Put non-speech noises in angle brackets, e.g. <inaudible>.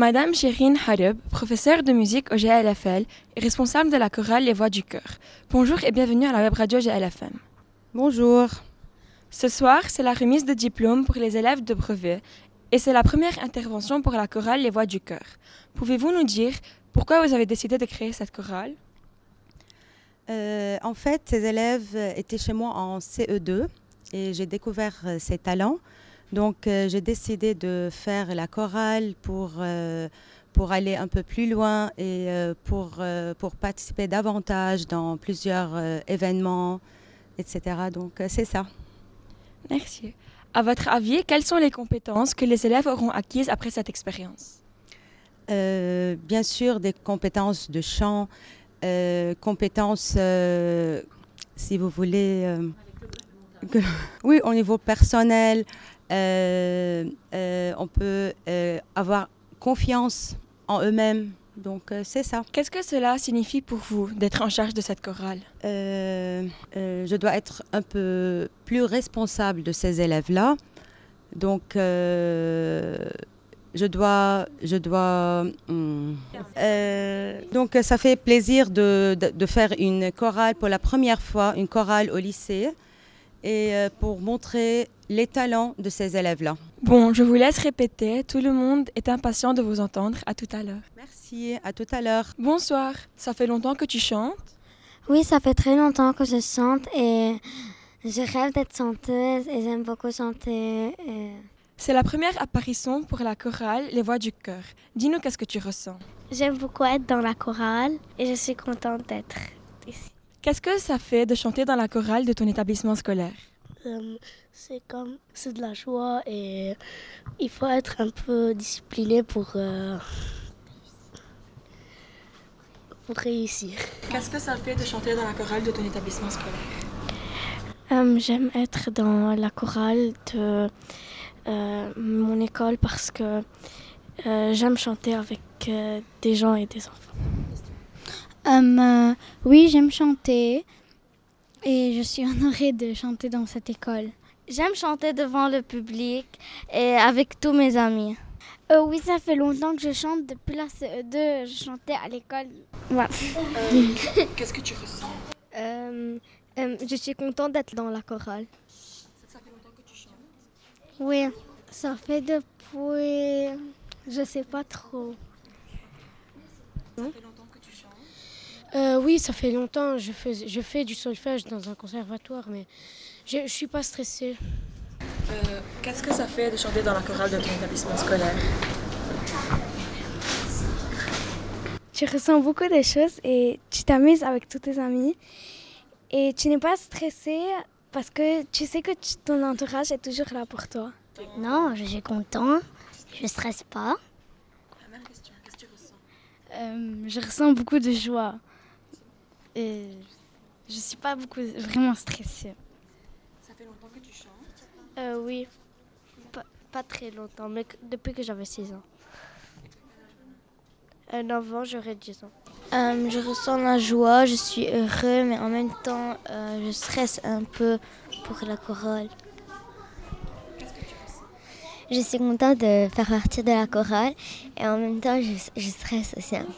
Madame Chérine Harib, professeure de musique au GLFL et responsable de la chorale Les Voix du Cœur. Bonjour et bienvenue à la web radio GLFM. Bonjour. Ce soir, c'est la remise de diplôme pour les élèves de brevet et c'est la première intervention pour la chorale Les Voix du Cœur. Pouvez-vous nous dire pourquoi vous avez décidé de créer cette chorale? Euh, en fait, ces élèves étaient chez moi en CE2 et j'ai découvert euh, ces talents. Donc, euh, j'ai décidé de faire la chorale pour, euh, pour aller un peu plus loin et euh, pour, euh, pour participer davantage dans plusieurs euh, événements, etc. Donc, euh, c'est ça. Merci. À votre avis, quelles sont les compétences que les élèves auront acquises après cette expérience? Euh, bien sûr, des compétences de chant, euh, compétences, euh, si vous voulez, euh, que- <laughs> oui, au niveau personnel, on peut euh, avoir confiance en eux-mêmes. Donc, euh, c'est ça. Qu'est-ce que cela signifie pour vous d'être en charge de cette chorale? Euh, euh, je dois être un peu plus responsable de ces élèves-là. Donc, euh, je dois, je dois. hum, euh, donc, ça fait plaisir de, de- de faire une chorale pour la première fois, une chorale au lycée, et euh, pour montrer les talents de ces élèves-là. Bon, je vous laisse répéter. Tout le monde est impatient de vous entendre. À tout à l'heure. Merci, à tout à l'heure. Bonsoir. Ça fait longtemps que tu chantes? Oui, ça fait très longtemps que je chante et je rêve d'être chanteuse et j'aime beaucoup chanter. et- C'est la première apparition pour la chorale Les Voix du Cœur. Dis-nous qu'est-ce que tu ressens. J'aime beaucoup être dans la chorale et je suis contente d'être ici. Qu'est-ce que ça fait de chanter dans la chorale de ton établissement scolaire? Euh, c'est comme c'est de la joie et il faut être un peu discipliné pour euh, pour réussir. Qu'est-ce que ça fait de chanter dans la chorale de ton établissement scolaire? Euh, J'aime être dans la chorale de mon école parce que j'aime chanter avec des gens et des enfants. Hum, euh, oui, j'aime chanter et je suis <laughs> honorée de chanter dans cette école. J'aime chanter devant le public et avec tous mes amis. Euh, oui, ça fait longtemps que je chante. Depuis la CE2, je chantais à l'école. Qu'est-ce que tu ressens? Euh, euh, je suis contente d'être dans la chorale. Oui, ça fait depuis... Je sais pas trop. Euh, oui, ça fait longtemps. Je fais, je fais du solfège dans un conservatoire, mais je ne suis pas stressée. Euh, Qu'est-ce que ça fait de chanter dans la chorale de ton établissement scolaire? Tu ressens beaucoup de choses et tu t'amuses avec tous tes amis et tu n'es pas stressé parce que tu sais que tu- ton entourage est toujours là pour toi. Non, je suis content. Je stresse pas. Euh, je ressens beaucoup de joie. Et je ne suis pas beaucoup, vraiment stressée. Ça fait longtemps que tu chantes Euh, oui, pas, pas très longtemps, mais que- depuis que j'avais 6 ans. Un avant, j'aurais 10 ans. Euh, je ressens la joie, je suis heureux, mais en même temps, euh, je stresse un peu pour la chorale. Je suis contente de faire partie de la chorale et en même temps, je, je stresse aussi un peu.